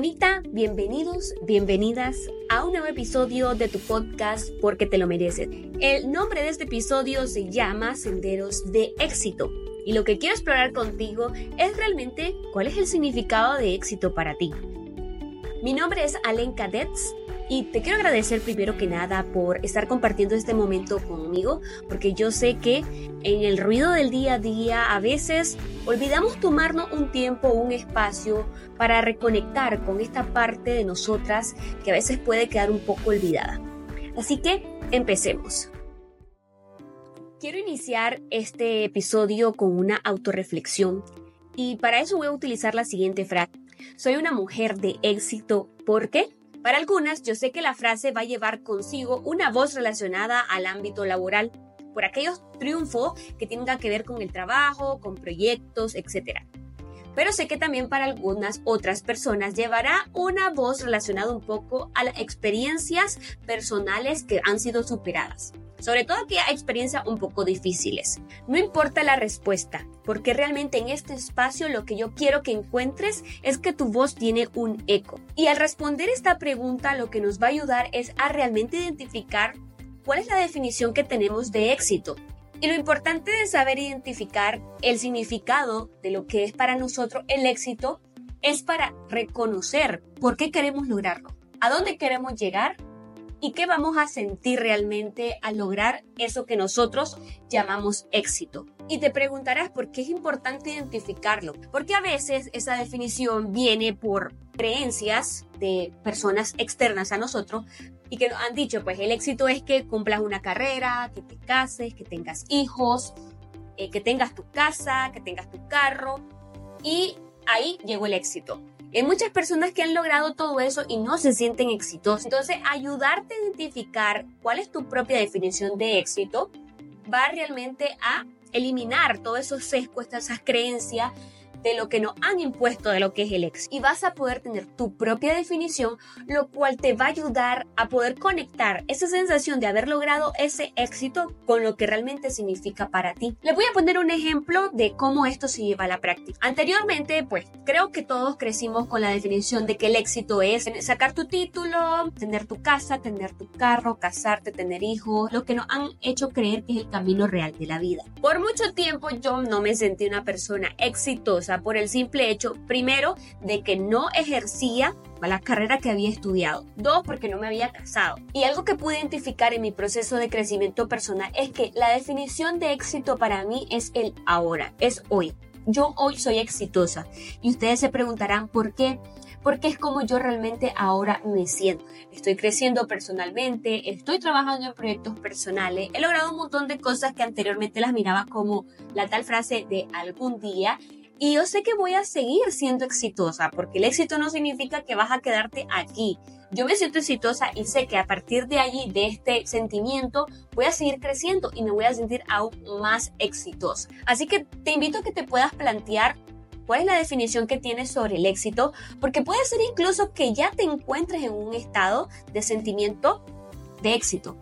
bonita, bienvenidos, bienvenidas a un nuevo episodio de tu podcast Porque te lo mereces. El nombre de este episodio se llama Senderos de éxito. Y lo que quiero explorar contigo es realmente cuál es el significado de éxito para ti. Mi nombre es Alen Cadets y te quiero agradecer primero que nada por estar compartiendo este momento conmigo, porque yo sé que en el ruido del día a día a veces olvidamos tomarnos un tiempo, un espacio para reconectar con esta parte de nosotras que a veces puede quedar un poco olvidada. Así que empecemos. Quiero iniciar este episodio con una autorreflexión y para eso voy a utilizar la siguiente frase. Soy una mujer de éxito porque para algunas, yo sé que la frase va a llevar consigo una voz relacionada al ámbito laboral, por aquellos triunfos que tengan que ver con el trabajo, con proyectos, etc. Pero sé que también para algunas otras personas llevará una voz relacionada un poco a las experiencias personales que han sido superadas sobre todo que hay experiencias un poco difíciles. No importa la respuesta, porque realmente en este espacio lo que yo quiero que encuentres es que tu voz tiene un eco. Y al responder esta pregunta lo que nos va a ayudar es a realmente identificar cuál es la definición que tenemos de éxito. Y lo importante de saber identificar el significado de lo que es para nosotros el éxito es para reconocer por qué queremos lograrlo, a dónde queremos llegar y qué vamos a sentir realmente al lograr eso que nosotros llamamos éxito. Y te preguntarás por qué es importante identificarlo, porque a veces esa definición viene por creencias de personas externas a nosotros y que nos han dicho, pues el éxito es que cumplas una carrera, que te cases, que tengas hijos, eh, que tengas tu casa, que tengas tu carro y ahí llegó el éxito. Hay muchas personas que han logrado todo eso y no se sienten exitosos. Entonces, ayudarte a identificar cuál es tu propia definición de éxito va realmente a eliminar todos esos sesgos, esas creencias de lo que nos han impuesto de lo que es el éxito. Y vas a poder tener tu propia definición, lo cual te va a ayudar a poder conectar esa sensación de haber logrado ese éxito con lo que realmente significa para ti. Les voy a poner un ejemplo de cómo esto se lleva a la práctica. Anteriormente, pues creo que todos crecimos con la definición de que el éxito es sacar tu título, tener tu casa, tener tu carro, casarte, tener hijos, lo que nos han hecho creer que es el camino real de la vida. Por mucho tiempo yo no me sentí una persona exitosa por el simple hecho, primero, de que no ejercía la carrera que había estudiado. Dos, porque no me había casado. Y algo que pude identificar en mi proceso de crecimiento personal es que la definición de éxito para mí es el ahora, es hoy. Yo hoy soy exitosa. Y ustedes se preguntarán por qué porque es como yo realmente ahora me siento. Estoy creciendo personalmente, estoy trabajando en proyectos personales, he logrado un montón de cosas que anteriormente las miraba como la tal frase de algún día y yo sé que voy a seguir siendo exitosa, porque el éxito no significa que vas a quedarte aquí. Yo me siento exitosa y sé que a partir de allí, de este sentimiento, voy a seguir creciendo y me voy a sentir aún más exitosa. Así que te invito a que te puedas plantear cuál es la definición que tienes sobre el éxito, porque puede ser incluso que ya te encuentres en un estado de sentimiento de éxito.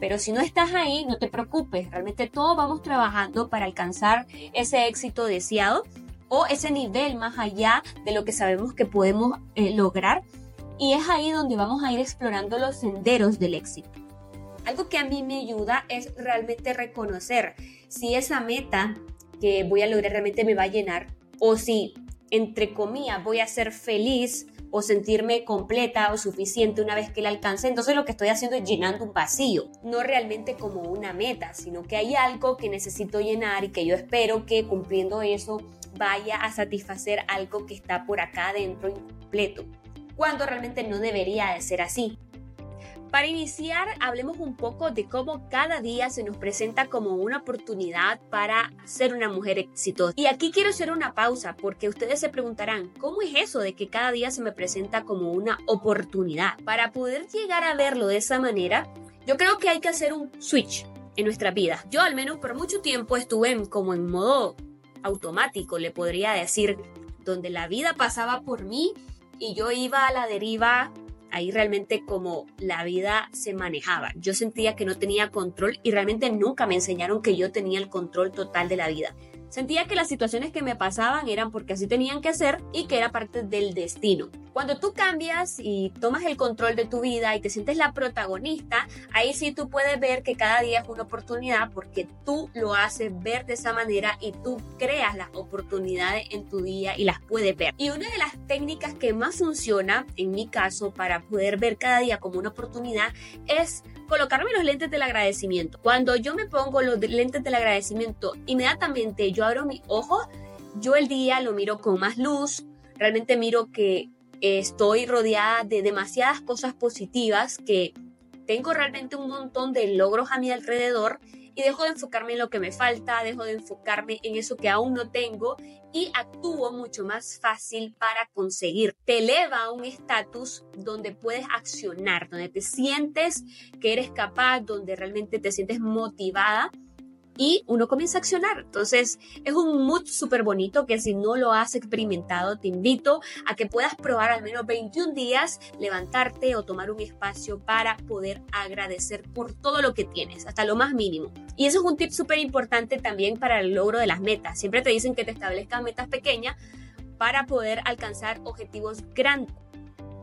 Pero si no estás ahí, no te preocupes, realmente todos vamos trabajando para alcanzar ese éxito deseado o ese nivel más allá de lo que sabemos que podemos eh, lograr. Y es ahí donde vamos a ir explorando los senderos del éxito. Algo que a mí me ayuda es realmente reconocer si esa meta que voy a lograr realmente me va a llenar o si, entre comillas, voy a ser feliz o sentirme completa o suficiente una vez que la alcance, entonces lo que estoy haciendo es llenando un vacío, no realmente como una meta, sino que hay algo que necesito llenar y que yo espero que cumpliendo eso vaya a satisfacer algo que está por acá adentro incompleto, cuando realmente no debería de ser así. Para iniciar, hablemos un poco de cómo cada día se nos presenta como una oportunidad para ser una mujer exitosa. Y aquí quiero hacer una pausa porque ustedes se preguntarán, ¿cómo es eso de que cada día se me presenta como una oportunidad? Para poder llegar a verlo de esa manera, yo creo que hay que hacer un switch en nuestra vida. Yo al menos por mucho tiempo estuve como en modo automático, le podría decir, donde la vida pasaba por mí y yo iba a la deriva, ahí realmente como la vida se manejaba. Yo sentía que no tenía control y realmente nunca me enseñaron que yo tenía el control total de la vida. Sentía que las situaciones que me pasaban eran porque así tenían que ser y que era parte del destino. Cuando tú cambias y tomas el control de tu vida y te sientes la protagonista, ahí sí tú puedes ver que cada día es una oportunidad porque tú lo haces ver de esa manera y tú creas las oportunidades en tu día y las puedes ver. Y una de las técnicas que más funciona, en mi caso, para poder ver cada día como una oportunidad es colocarme los lentes del agradecimiento. Cuando yo me pongo los lentes del agradecimiento, inmediatamente yo abro mis ojos, yo el día lo miro con más luz, realmente miro que estoy rodeada de demasiadas cosas positivas, que tengo realmente un montón de logros a mi alrededor y dejo de enfocarme en lo que me falta, dejo de enfocarme en eso que aún no tengo y actúo mucho más fácil para conseguir. Te eleva a un estatus donde puedes accionar, donde te sientes que eres capaz, donde realmente te sientes motivada y uno comienza a accionar. Entonces es un mood súper bonito que si no lo has experimentado, te invito a que puedas probar al menos 21 días, levantarte o tomar un espacio para poder agradecer por todo lo que tienes, hasta lo más mínimo. Y eso es un tip súper importante también para el logro de las metas. Siempre te dicen que te establezcas metas pequeñas para poder alcanzar objetivos grandes.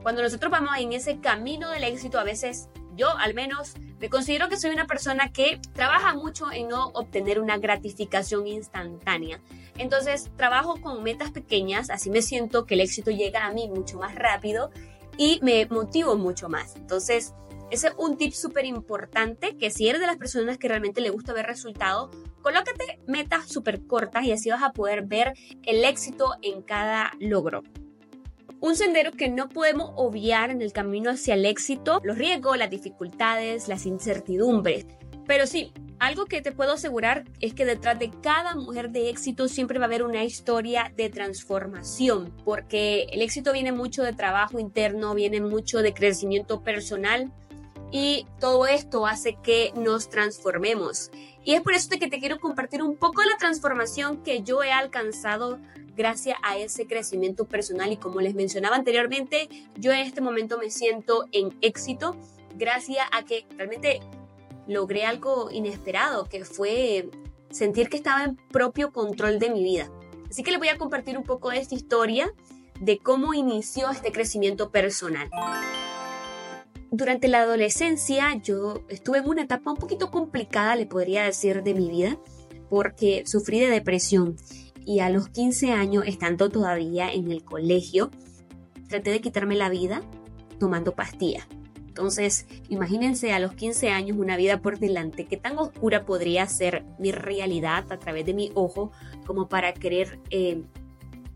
Cuando nosotros vamos en ese camino del éxito, a veces yo al menos me considero que soy una persona que trabaja mucho en no obtener una gratificación instantánea. Entonces trabajo con metas pequeñas, así me siento que el éxito llega a mí mucho más rápido y me motivo mucho más. Entonces, ese es un tip súper importante que si eres de las personas que realmente le gusta ver resultados, colócate metas súper cortas y así vas a poder ver el éxito en cada logro. Un sendero que no podemos obviar en el camino hacia el éxito, los riesgos, las dificultades, las incertidumbres. Pero sí, algo que te puedo asegurar es que detrás de cada mujer de éxito siempre va a haber una historia de transformación, porque el éxito viene mucho de trabajo interno, viene mucho de crecimiento personal y todo esto hace que nos transformemos. Y es por eso que te quiero compartir un poco la transformación que yo he alcanzado gracias a ese crecimiento personal y como les mencionaba anteriormente, yo en este momento me siento en éxito gracias a que realmente logré algo inesperado, que fue sentir que estaba en propio control de mi vida. Así que les voy a compartir un poco de esta historia de cómo inició este crecimiento personal. Durante la adolescencia yo estuve en una etapa un poquito complicada, le podría decir, de mi vida, porque sufrí de depresión y a los 15 años, estando todavía en el colegio, traté de quitarme la vida tomando pastillas. Entonces, imagínense a los 15 años una vida por delante, qué tan oscura podría ser mi realidad a través de mi ojo como para querer eh,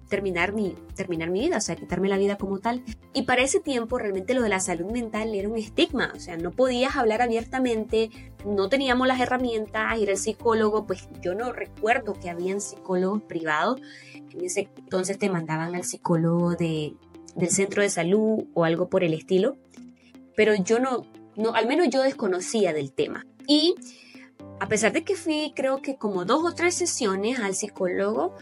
terminar mi, terminar mi vida, o sea, quitarme la vida como tal. Y para ese tiempo realmente lo de la salud mental era un estigma, o sea, no podías hablar abiertamente, no teníamos las herramientas, ir al psicólogo, pues yo no recuerdo que habían psicólogos privados, en ese entonces te mandaban al psicólogo de, del centro de salud o algo por el estilo, pero yo no, no, al menos yo desconocía del tema. Y a pesar de que fui creo que como dos o tres sesiones al psicólogo,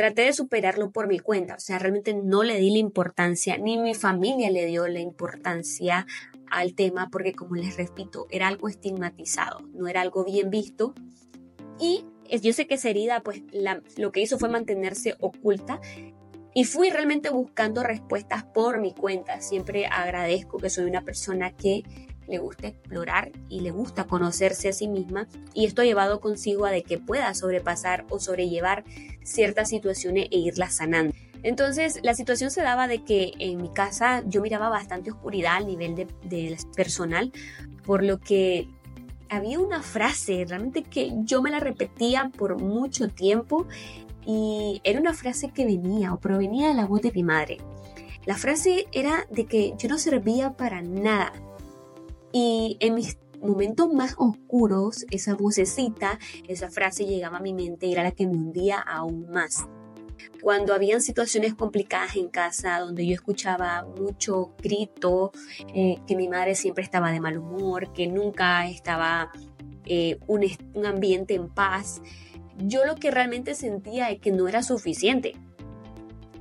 traté de superarlo por mi cuenta, o sea, realmente no le di la importancia, ni mi familia le dio la importancia al tema, porque como les repito, era algo estigmatizado, no era algo bien visto. Y yo sé que esa herida, pues lo que hizo fue mantenerse oculta y fui realmente buscando respuestas por mi cuenta. Siempre agradezco que soy una persona que le gusta explorar y le gusta conocerse a sí misma y esto ha llevado consigo a de que pueda sobrepasar o sobrellevar ciertas situaciones e irlas sanando. Entonces la situación se daba de que en mi casa yo miraba bastante oscuridad al nivel de, de personal, por lo que había una frase realmente que yo me la repetía por mucho tiempo y era una frase que venía o provenía de la voz de mi madre. La frase era de que yo no servía para nada, y en mis momentos más oscuros, esa vocecita, esa frase llegaba a mi mente y era la que me hundía aún más. Cuando habían situaciones complicadas en casa, donde yo escuchaba mucho grito, eh, que mi madre siempre estaba de mal humor, que nunca estaba eh, un, un ambiente en paz, yo lo que realmente sentía es que no era suficiente.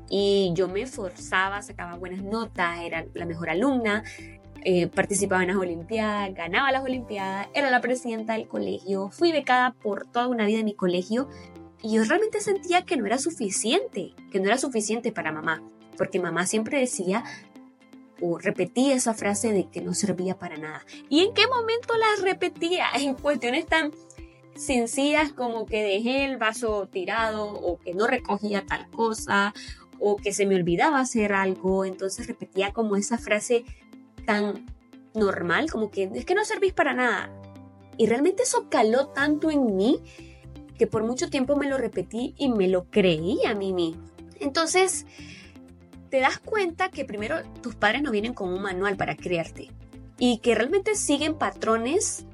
Y yo me esforzaba, sacaba buenas notas, era la mejor alumna, eh, participaba en las Olimpiadas, ganaba las Olimpiadas, era la presidenta del colegio, fui becada por toda una vida en mi colegio y yo realmente sentía que no era suficiente, que no era suficiente para mamá. porque mamá siempre decía o repetía esa frase de que no servía para nada. ¿Y en qué momento la repetía? En cuestiones tan sencillas como que dejé el vaso tirado o que no recogía tal cosa o que se me olvidaba hacer algo, entonces repetía como esa frase tan normal, como que es que no servís para nada. Y realmente eso caló tanto en mí que por mucho tiempo me lo repetí y me lo creí a mí mismo. Entonces, te das cuenta que primero tus padres no vienen con un manual para criarte y que realmente siguen patrones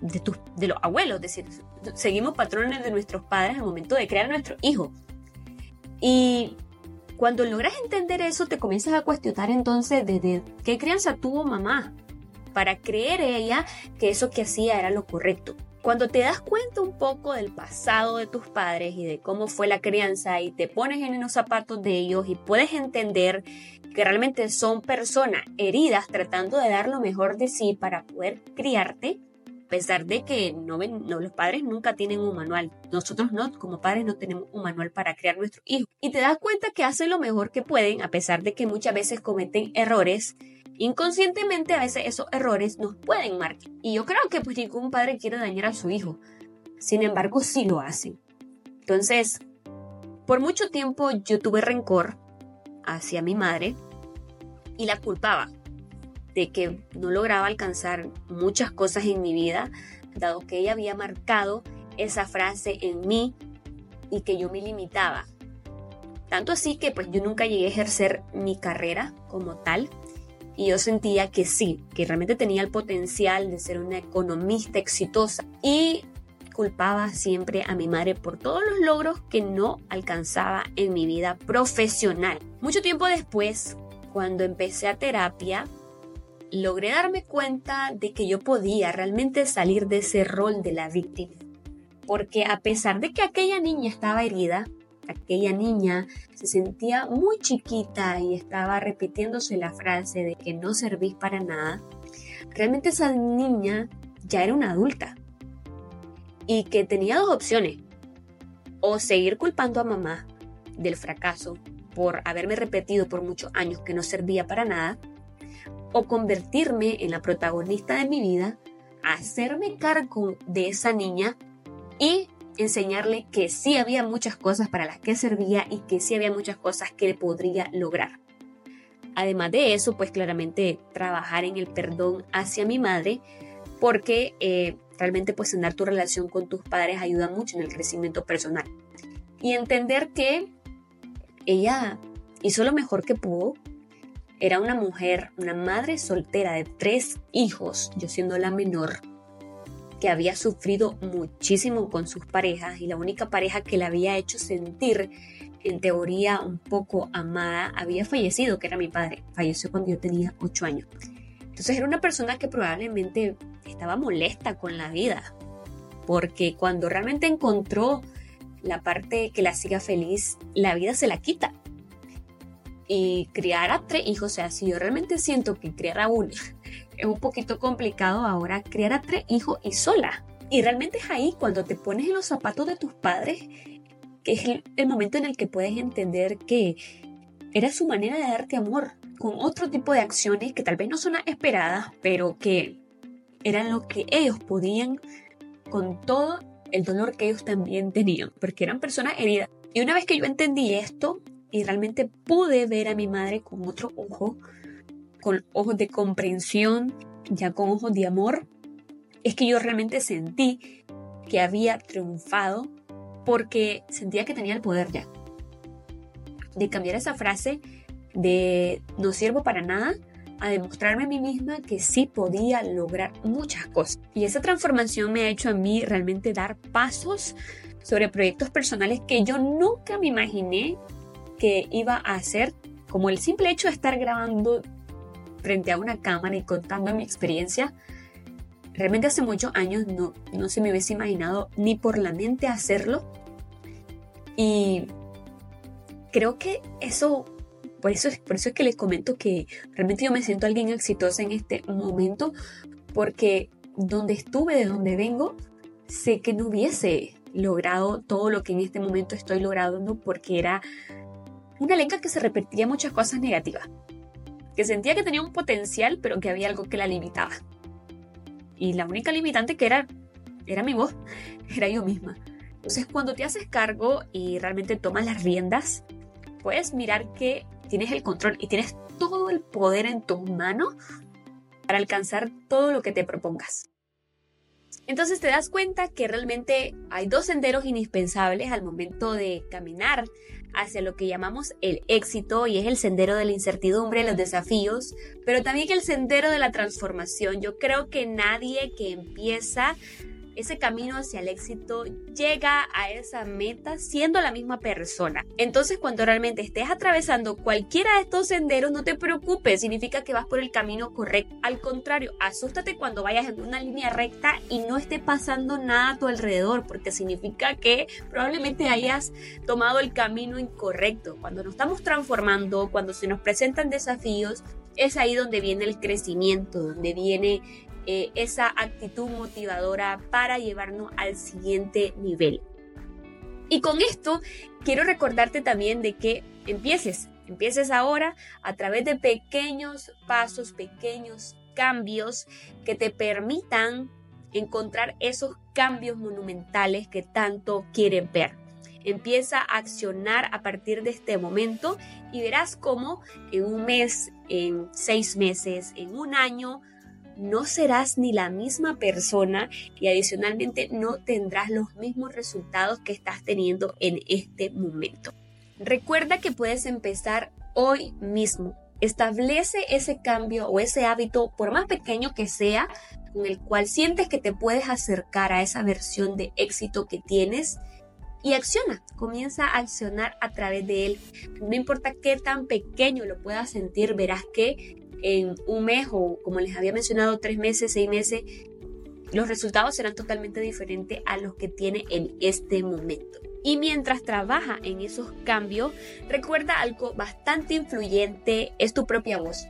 de, de los abuelos, es decir, seguimos patrones de nuestros padres al momento de crear a nuestro hijo. Y cuando logras entender eso, te comienzas a cuestionar entonces desde qué crianza tuvo mamá para creer ella que eso que hacía era lo correcto. Cuando te das cuenta un poco del pasado de tus padres y de cómo fue la crianza y te pones en los zapatos de ellos y puedes entender que realmente son personas heridas tratando de dar lo mejor de sí para poder criarte, pesar de que no, los padres nunca tienen un manual. Nosotros no, como padres no tenemos un manual para criar nuestros hijos. Y te das cuenta que hacen lo mejor que pueden, a pesar de que muchas veces cometen errores. Inconscientemente a veces esos errores nos pueden marcar. Y yo creo que pues ningún padre quiere dañar a su hijo. Sin embargo, sí lo hacen. Entonces, por mucho tiempo yo tuve rencor hacia mi madre y la culpaba de que no lograba alcanzar muchas cosas en mi vida, dado que ella había marcado esa frase en mí y que yo me limitaba. Tanto así que pues yo nunca llegué a ejercer mi carrera como tal y yo sentía que sí, que realmente tenía el potencial de ser una economista exitosa y culpaba siempre a mi madre por todos los logros que no alcanzaba en mi vida profesional. Mucho tiempo después, cuando empecé a terapia, logré darme cuenta de que yo podía realmente salir de ese rol de la víctima. Porque a pesar de que aquella niña estaba herida, aquella niña se sentía muy chiquita y estaba repitiéndose la frase de que no servís para nada, realmente esa niña ya era una adulta y que tenía dos opciones. O seguir culpando a mamá del fracaso por haberme repetido por muchos años que no servía para nada, o convertirme en la protagonista de mi vida, hacerme cargo de esa niña y enseñarle que sí había muchas cosas para las que servía y que sí había muchas cosas que podría lograr. Además de eso, pues claramente trabajar en el perdón hacia mi madre, porque eh, realmente pues tener tu relación con tus padres ayuda mucho en el crecimiento personal. Y entender que ella hizo lo mejor que pudo, era una mujer, una madre soltera de tres hijos, yo siendo la menor, que había sufrido muchísimo con sus parejas y la única pareja que la había hecho sentir en teoría un poco amada había fallecido, que era mi padre. Falleció cuando yo tenía ocho años. Entonces era una persona que probablemente estaba molesta con la vida, porque cuando realmente encontró la parte que la hacía feliz, la vida se la quita y criar a tres hijos, o sea, si yo realmente siento que criar a uno es un poquito complicado ahora, criar a tres hijos y sola. Y realmente es ahí cuando te pones en los zapatos de tus padres, que es el, momento en el que puedes entender que era su manera de darte amor, con otro tipo de acciones que tal vez no son esperadas, pero que eran lo que ellos podían con todo el dolor que ellos también tenían, porque eran personas heridas. Y una vez que yo entendí esto, y realmente pude ver a mi madre con otro ojo, con ojos de comprensión, ya con ojos de amor, es que yo realmente sentí que había triunfado porque sentía que tenía el poder ya. De cambiar esa frase de no sirvo para nada a demostrarme a mí misma que sí podía lograr muchas cosas. Y esa transformación me ha hecho a mí realmente dar pasos sobre proyectos personales que yo nunca me imaginé que iba a hacer, como el simple hecho de estar grabando frente a una cámara y contando mi experiencia, realmente hace muchos años no, no se me hubiese imaginado ni por la mente hacerlo. Y creo que eso, por eso, por eso es que les comento que realmente yo me siento alguien exitosa en este momento, porque donde estuve, de donde vengo, sé que no hubiese logrado todo lo que en este momento estoy logrando porque era una Lenka que se repetía muchas cosas negativas, que sentía que tenía un potencial, pero que había algo que la limitaba. Y la única limitante que era, era mi voz, era yo misma. Entonces, cuando te haces cargo y realmente tomas las riendas, puedes mirar que tienes el control y tienes todo el poder en tus manos para alcanzar todo lo que te propongas. Entonces te das cuenta que realmente hay dos senderos indispensables al momento de caminar hacia lo que llamamos el éxito y es el sendero de la incertidumbre, los desafíos, pero también el sendero de la transformación. Yo creo que nadie que empieza ese camino hacia el éxito llega a esa meta siendo la misma persona. Entonces cuando realmente estés atravesando cualquiera de estos senderos, no te preocupes, significa que vas por el camino correcto. Al contrario, asústate cuando vayas en una línea recta y no esté pasando nada a tu alrededor, porque significa que probablemente hayas tomado el camino incorrecto. Cuando nos estamos transformando, cuando se nos presentan desafíos, es ahí donde viene el crecimiento, donde viene eh, esa actitud motivadora para llevarnos al siguiente nivel. Y con esto quiero recordarte también de que empieces, empieces ahora a través de pequeños pasos, pequeños cambios que te permitan encontrar esos cambios monumentales que tanto quieren ver. Empieza a accionar a partir de este momento y verás cómo en un mes, en seis meses, en un año, no serás ni la misma persona y adicionalmente no tendrás los mismos resultados que estás teniendo en este momento. Recuerda que puedes empezar hoy mismo. Establece ese cambio o ese hábito, por más pequeño que sea, con el cual sientes que te puedes acercar a esa versión de éxito que tienes y acciona, comienza a accionar a través de él. No importa qué tan pequeño lo puedas sentir, verás que en un mes o como les había mencionado, tres meses, seis meses, los resultados serán totalmente diferentes a los que tiene en este momento. Y mientras trabaja en esos cambios, recuerda algo bastante influyente, es tu propia voz.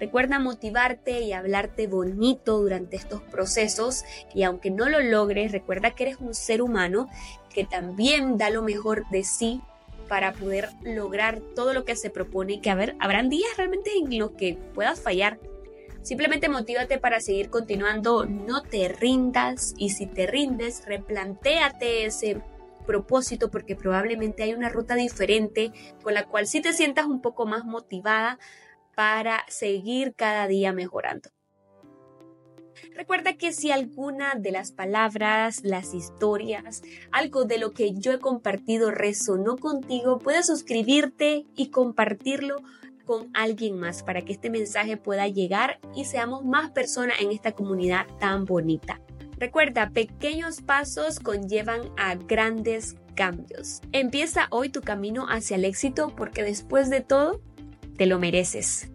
Recuerda motivarte y hablarte bonito durante estos procesos y aunque no lo logres, recuerda que eres un ser humano que también da lo mejor de sí para poder lograr todo lo que se propone, que a ver, habrán días realmente en los que puedas fallar. Simplemente motívate para seguir continuando, no te rindas y si te rindes, replantéate ese propósito porque probablemente hay una ruta diferente con la cual sí te sientas un poco más motivada para seguir cada día mejorando. Recuerda que si alguna de las palabras, las historias, algo de lo que yo he compartido resonó contigo, puedes suscribirte y compartirlo con alguien más para que este mensaje pueda llegar y seamos más personas en esta comunidad tan bonita. Recuerda, pequeños pasos conllevan a grandes cambios. Empieza hoy tu camino hacia el éxito porque después de todo, te lo mereces.